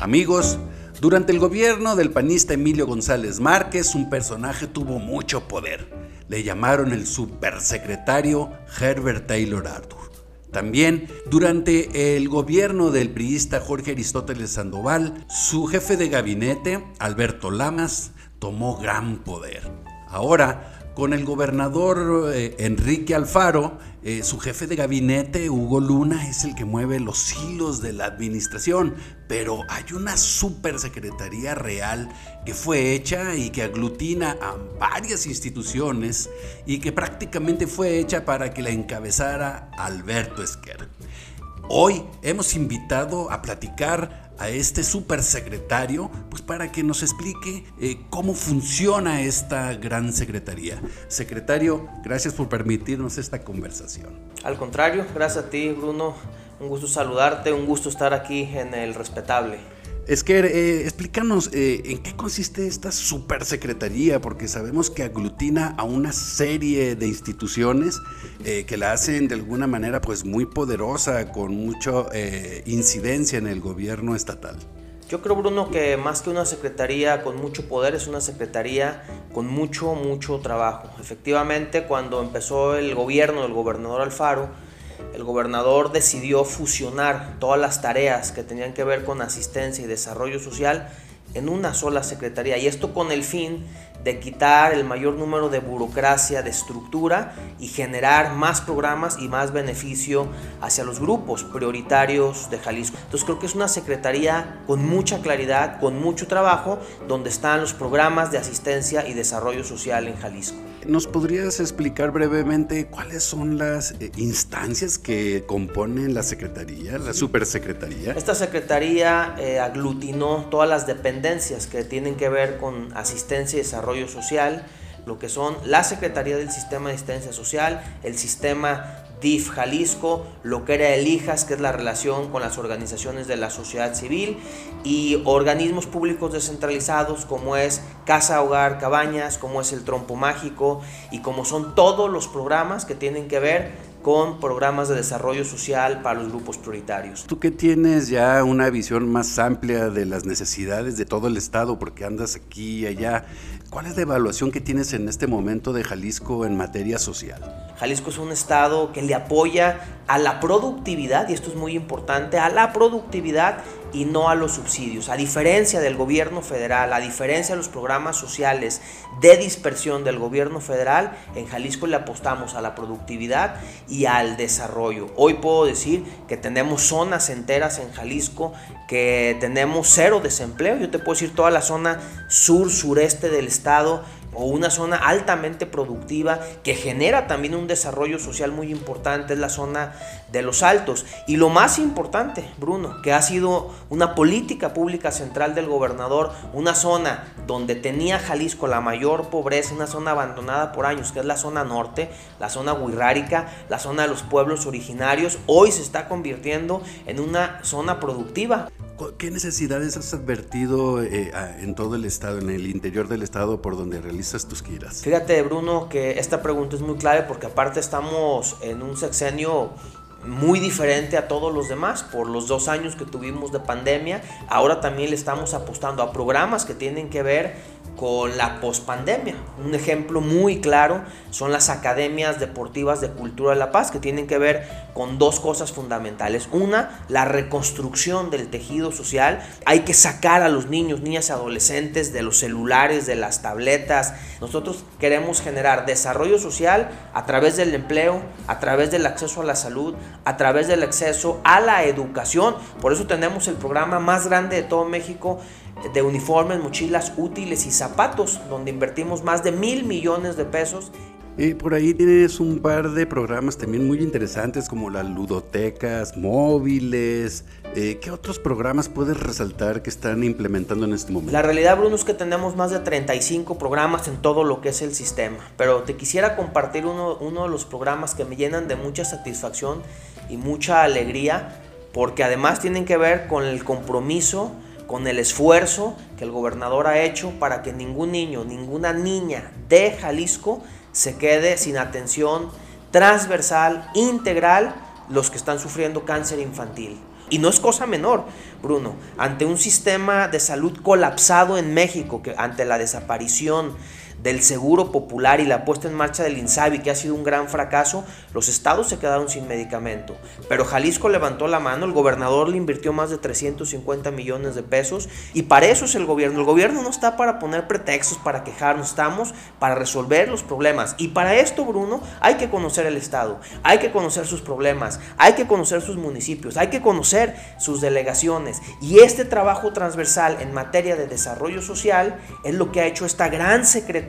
Amigos, durante el gobierno del panista Emilio González Márquez, un personaje tuvo mucho poder. Le llamaron el supersecretario Herbert Taylor Arthur. También, durante el gobierno del priista Jorge Aristóteles Sandoval, su jefe de gabinete, Alberto Lamas, tomó gran poder. Ahora, con el gobernador eh, Enrique Alfaro, eh, su jefe de gabinete, Hugo Luna, es el que mueve los hilos de la administración, pero hay una supersecretaría real que fue hecha y que aglutina a varias instituciones y que prácticamente fue hecha para que la encabezara Alberto Esquer. Hoy hemos invitado a platicar a este supersecretario, pues para que nos explique eh, cómo funciona esta gran secretaría. Secretario, gracias por permitirnos esta conversación. Al contrario, gracias a ti, Bruno. Un gusto saludarte, un gusto estar aquí en el respetable. Es que eh, explícanos eh, en qué consiste esta supersecretaría, porque sabemos que aglutina a una serie de instituciones eh, que la hacen de alguna manera pues muy poderosa, con mucha incidencia en el gobierno estatal. Yo creo, Bruno, que más que una secretaría con mucho poder, es una secretaría con mucho, mucho trabajo. Efectivamente, cuando empezó el gobierno del gobernador Alfaro, el gobernador decidió fusionar todas las tareas que tenían que ver con asistencia y desarrollo social en una sola secretaría y esto con el fin de quitar el mayor número de burocracia, de estructura y generar más programas y más beneficio hacia los grupos prioritarios de Jalisco. Entonces creo que es una secretaría con mucha claridad, con mucho trabajo, donde están los programas de asistencia y desarrollo social en Jalisco. ¿Nos podrías explicar brevemente cuáles son las eh, instancias que componen la Secretaría, la Supersecretaría? Esta Secretaría eh, aglutinó todas las dependencias que tienen que ver con asistencia y desarrollo social, lo que son la Secretaría del Sistema de Asistencia Social, el Sistema DIF Jalisco, lo que era el IJAS, que es la relación con las organizaciones de la sociedad civil, y organismos públicos descentralizados como es Casa, Hogar, Cabañas, como es el Trompo Mágico, y como son todos los programas que tienen que ver con programas de desarrollo social para los grupos prioritarios. Tú que tienes ya una visión más amplia de las necesidades de todo el Estado, porque andas aquí y allá, ¿cuál es la evaluación que tienes en este momento de Jalisco en materia social? Jalisco es un estado que le apoya a la productividad, y esto es muy importante, a la productividad y no a los subsidios. A diferencia del gobierno federal, a diferencia de los programas sociales de dispersión del gobierno federal, en Jalisco le apostamos a la productividad y al desarrollo. Hoy puedo decir que tenemos zonas enteras en Jalisco que tenemos cero desempleo. Yo te puedo decir toda la zona sur-sureste del estado o una zona altamente productiva que genera también un desarrollo social muy importante, es la zona de los altos. Y lo más importante, Bruno, que ha sido una política pública central del gobernador, una zona donde tenía Jalisco la mayor pobreza, una zona abandonada por años, que es la zona norte, la zona huirrárica, la zona de los pueblos originarios, hoy se está convirtiendo en una zona productiva. ¿Qué necesidades has advertido eh, en todo el estado, en el interior del estado por donde realizas tus giras? Fíjate, Bruno, que esta pregunta es muy clave porque aparte estamos en un sexenio muy diferente a todos los demás por los dos años que tuvimos de pandemia. Ahora también le estamos apostando a programas que tienen que ver con la pospandemia. Un ejemplo muy claro son las academias deportivas de cultura de la paz que tienen que ver con dos cosas fundamentales. Una, la reconstrucción del tejido social. Hay que sacar a los niños, niñas y adolescentes de los celulares, de las tabletas. Nosotros queremos generar desarrollo social a través del empleo, a través del acceso a la salud, a través del acceso a la educación. Por eso tenemos el programa más grande de todo México de uniformes, mochilas útiles y zapatos, donde invertimos más de mil millones de pesos. Y por ahí tienes un par de programas también muy interesantes como las ludotecas móviles. Eh, ¿Qué otros programas puedes resaltar que están implementando en este momento? La realidad, Bruno, es que tenemos más de 35 programas en todo lo que es el sistema. Pero te quisiera compartir uno, uno de los programas que me llenan de mucha satisfacción y mucha alegría, porque además tienen que ver con el compromiso con el esfuerzo que el gobernador ha hecho para que ningún niño, ninguna niña de Jalisco se quede sin atención transversal, integral, los que están sufriendo cáncer infantil. Y no es cosa menor, Bruno, ante un sistema de salud colapsado en México, que ante la desaparición del seguro popular y la puesta en marcha del INSABI, que ha sido un gran fracaso, los estados se quedaron sin medicamento. Pero Jalisco levantó la mano, el gobernador le invirtió más de 350 millones de pesos y para eso es el gobierno. El gobierno no está para poner pretextos, para quejarnos, estamos para resolver los problemas. Y para esto, Bruno, hay que conocer el estado, hay que conocer sus problemas, hay que conocer sus municipios, hay que conocer sus delegaciones. Y este trabajo transversal en materia de desarrollo social es lo que ha hecho esta gran secretaría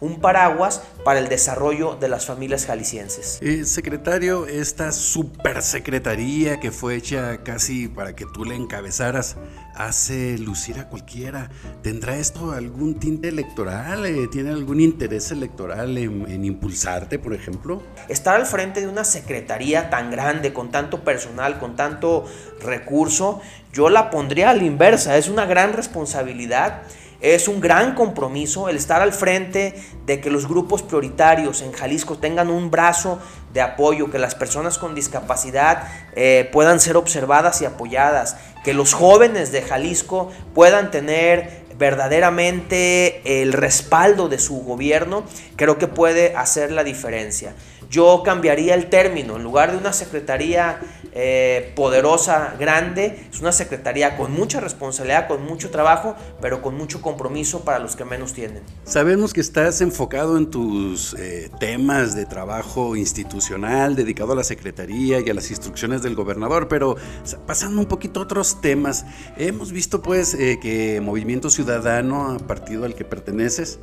un paraguas para el desarrollo de las familias jaliscienses. Eh, secretario, esta supersecretaría que fue hecha casi para que tú le encabezaras, hace lucir a cualquiera. ¿Tendrá esto algún tinte electoral? Eh, ¿Tiene algún interés electoral en, en, impulsarte, por ejemplo? Estar al frente de una secretaría tan grande, con tanto personal, con tanto recurso, yo la pondría a la inversa. Es una gran responsabilidad es un gran compromiso el estar al frente de que los grupos prioritarios en Jalisco tengan un brazo de apoyo, que las personas con discapacidad eh, puedan ser observadas y apoyadas, que los jóvenes de Jalisco puedan tener verdaderamente el respaldo de su gobierno, creo que puede hacer la diferencia. Yo cambiaría el término, en lugar de una secretaría eh, poderosa, grande, es una secretaría con mucha responsabilidad, con mucho trabajo, pero con mucho compromiso para los que menos tienen. Sabemos que estás enfocado en tus eh, temas de trabajo institucional, dedicado a la secretaría y a las instrucciones del gobernador, pero pasando un poquito a otros temas, hemos visto pues eh, que Movimiento Ciudadano, partido al que perteneces,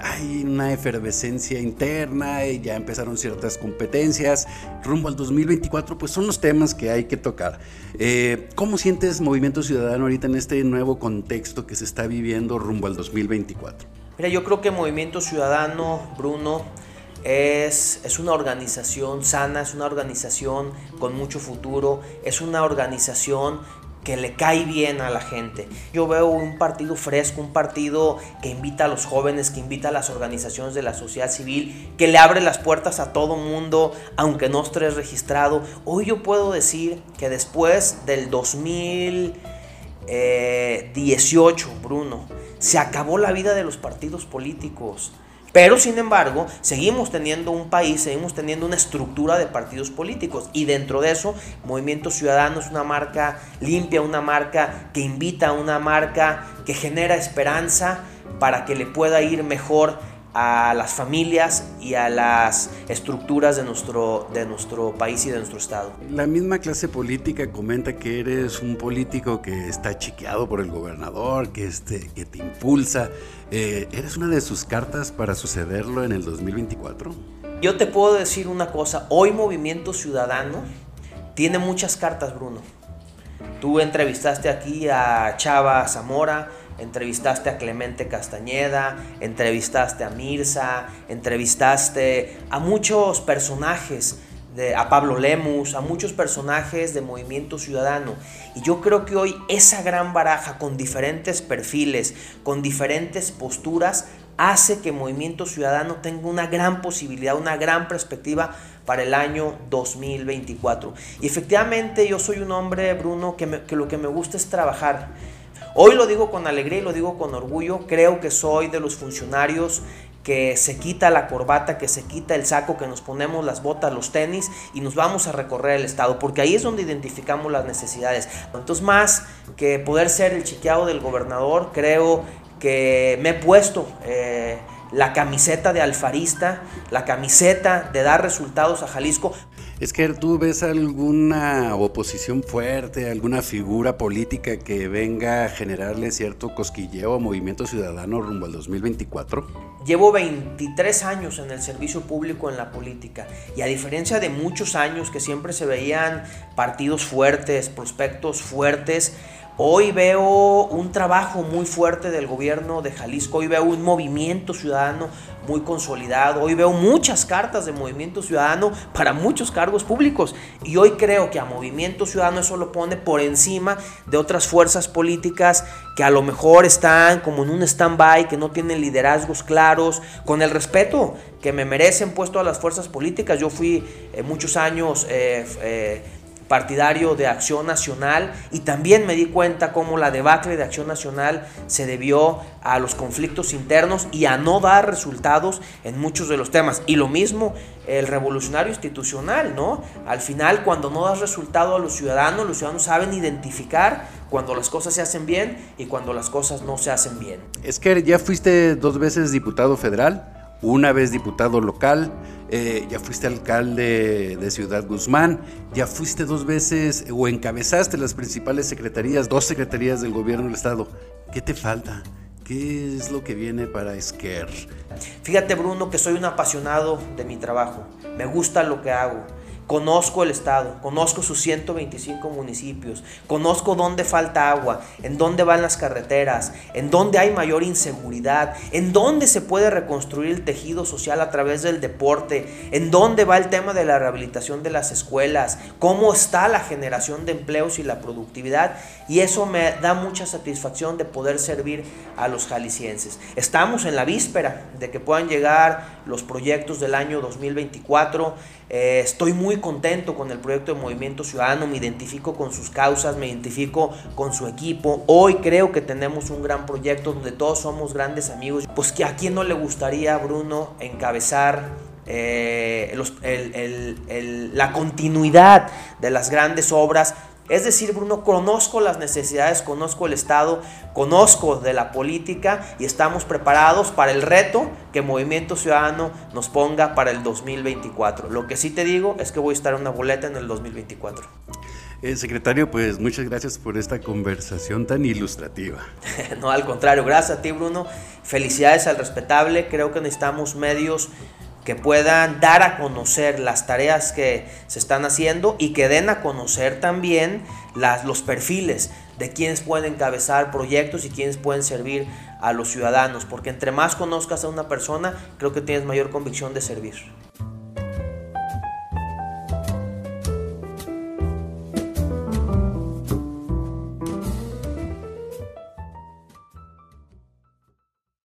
hay una efervescencia interna y ya empezaron ciertas competencias. Rumbo al 2024, pues son los temas que hay que tocar. Eh, ¿Cómo sientes Movimiento Ciudadano ahorita en este nuevo contexto que se está viviendo rumbo al 2024? Mira, yo creo que Movimiento Ciudadano, Bruno, es, es, una organización sana, es una organización con mucho futuro, es una organización que le cae bien a la gente. Yo veo un partido fresco, un partido que invita a los jóvenes, que invita a las organizaciones de la sociedad civil, que le abre las puertas a todo mundo, aunque no estés registrado. Hoy yo puedo decir que después del 2018, Bruno, se acabó la vida de los partidos políticos. Pero sin embargo, seguimos teniendo un país, seguimos teniendo una estructura de partidos políticos y dentro de eso, Movimiento Ciudadano es una marca limpia, una marca que invita, una marca que genera esperanza para que le pueda ir mejor a las familias y a las estructuras de nuestro, de nuestro país y de nuestro estado. La misma clase política comenta que eres un político que está chiqueado por el gobernador, que, este, que te impulsa. Eh, ¿Eres una de sus cartas para sucederlo en el 2024? Yo te puedo decir una cosa, hoy Movimiento Ciudadano tiene muchas cartas, Bruno. Tú entrevistaste aquí a Chava Zamora, entrevistaste a Clemente Castañeda, entrevistaste a Mirza, entrevistaste a muchos personajes, de, a Pablo Lemus, a muchos personajes de Movimiento Ciudadano. Y yo creo que hoy esa gran baraja con diferentes perfiles, con diferentes posturas, hace que Movimiento Ciudadano tenga una gran posibilidad, una gran perspectiva para el año 2024. Y efectivamente yo soy un hombre, Bruno, que, que lo que me gusta es trabajar Hoy lo digo con alegría y lo digo con orgullo. Creo que soy de los funcionarios que se quita la corbata, que se quita el saco, que nos ponemos las botas, los tenis y nos vamos a recorrer el estado, porque ahí es donde identificamos las necesidades. Entonces, más que poder ser el chiqueado del gobernador, creo que me he puesto eh, la camiseta de alfarista, la camiseta de dar resultados a Jalisco. Es que tú ves alguna oposición fuerte, alguna figura política que venga a generarle cierto cosquilleo a Movimiento Ciudadano rumbo al 2024. Llevo 23 años en el servicio público en la política y a diferencia de muchos años que siempre se veían partidos fuertes, prospectos fuertes, Hoy veo un trabajo muy fuerte del gobierno de Jalisco, hoy veo un movimiento ciudadano muy consolidado, hoy veo muchas cartas de movimiento ciudadano para muchos cargos públicos y hoy creo que a movimiento ciudadano eso lo pone por encima de otras fuerzas políticas que a lo mejor están como en un stand-by, que no tienen liderazgos claros, con el respeto que me merecen puesto a las fuerzas políticas. Yo fui eh, muchos años... Eh, eh, partidario de Acción Nacional y también me di cuenta cómo la debacle de Acción Nacional se debió a los conflictos internos y a no dar resultados en muchos de los temas. Y lo mismo el revolucionario institucional, ¿no? Al final, cuando no das resultado a los ciudadanos, los ciudadanos saben identificar cuando las cosas se hacen bien y cuando las cosas no se hacen bien. Es que ya fuiste dos veces diputado federal, una vez diputado local, eh, ya fuiste alcalde de Ciudad Guzmán, ya fuiste dos veces o encabezaste las principales secretarías, dos secretarías del gobierno del estado. ¿Qué te falta? ¿Qué es lo que viene para Esquer? Fíjate Bruno que soy un apasionado de mi trabajo, me gusta lo que hago Conozco el estado, conozco sus 125 municipios, conozco dónde falta agua, en dónde van las carreteras, en dónde hay mayor inseguridad, en dónde se puede reconstruir el tejido social a través del deporte, en dónde va el tema de la rehabilitación de las escuelas, cómo está la generación de empleos y la productividad. Y eso me da mucha satisfacción de poder servir a los jaliscienses. Estamos en la víspera de que puedan llegar los proyectos del año 2024. Eh, estoy muy contento con el proyecto de Movimiento Ciudadano, me identifico con sus causas, me identifico con su equipo. Hoy creo que tenemos un gran proyecto donde todos somos grandes amigos. Pues que a quién no le gustaría, Bruno, encabezar eh, la continuidad de las grandes obras es decir, Bruno, conozco las necesidades, conozco el Estado, conozco de la política y estamos preparados para el reto que Movimiento Ciudadano nos ponga para el 2024. Lo que sí te digo es que voy a estar en una boleta en el 2024. Eh, secretario, pues muchas gracias por esta conversación tan ilustrativa. no, al contrario, gracias a ti, Bruno. Felicidades al respetable. Creo que necesitamos medios que puedan dar a conocer las tareas que se están haciendo y que den a conocer también las, los perfiles de quienes pueden encabezar proyectos y quienes pueden servir a los ciudadanos, porque entre más conozcas a una persona, creo que tienes mayor convicción de servir.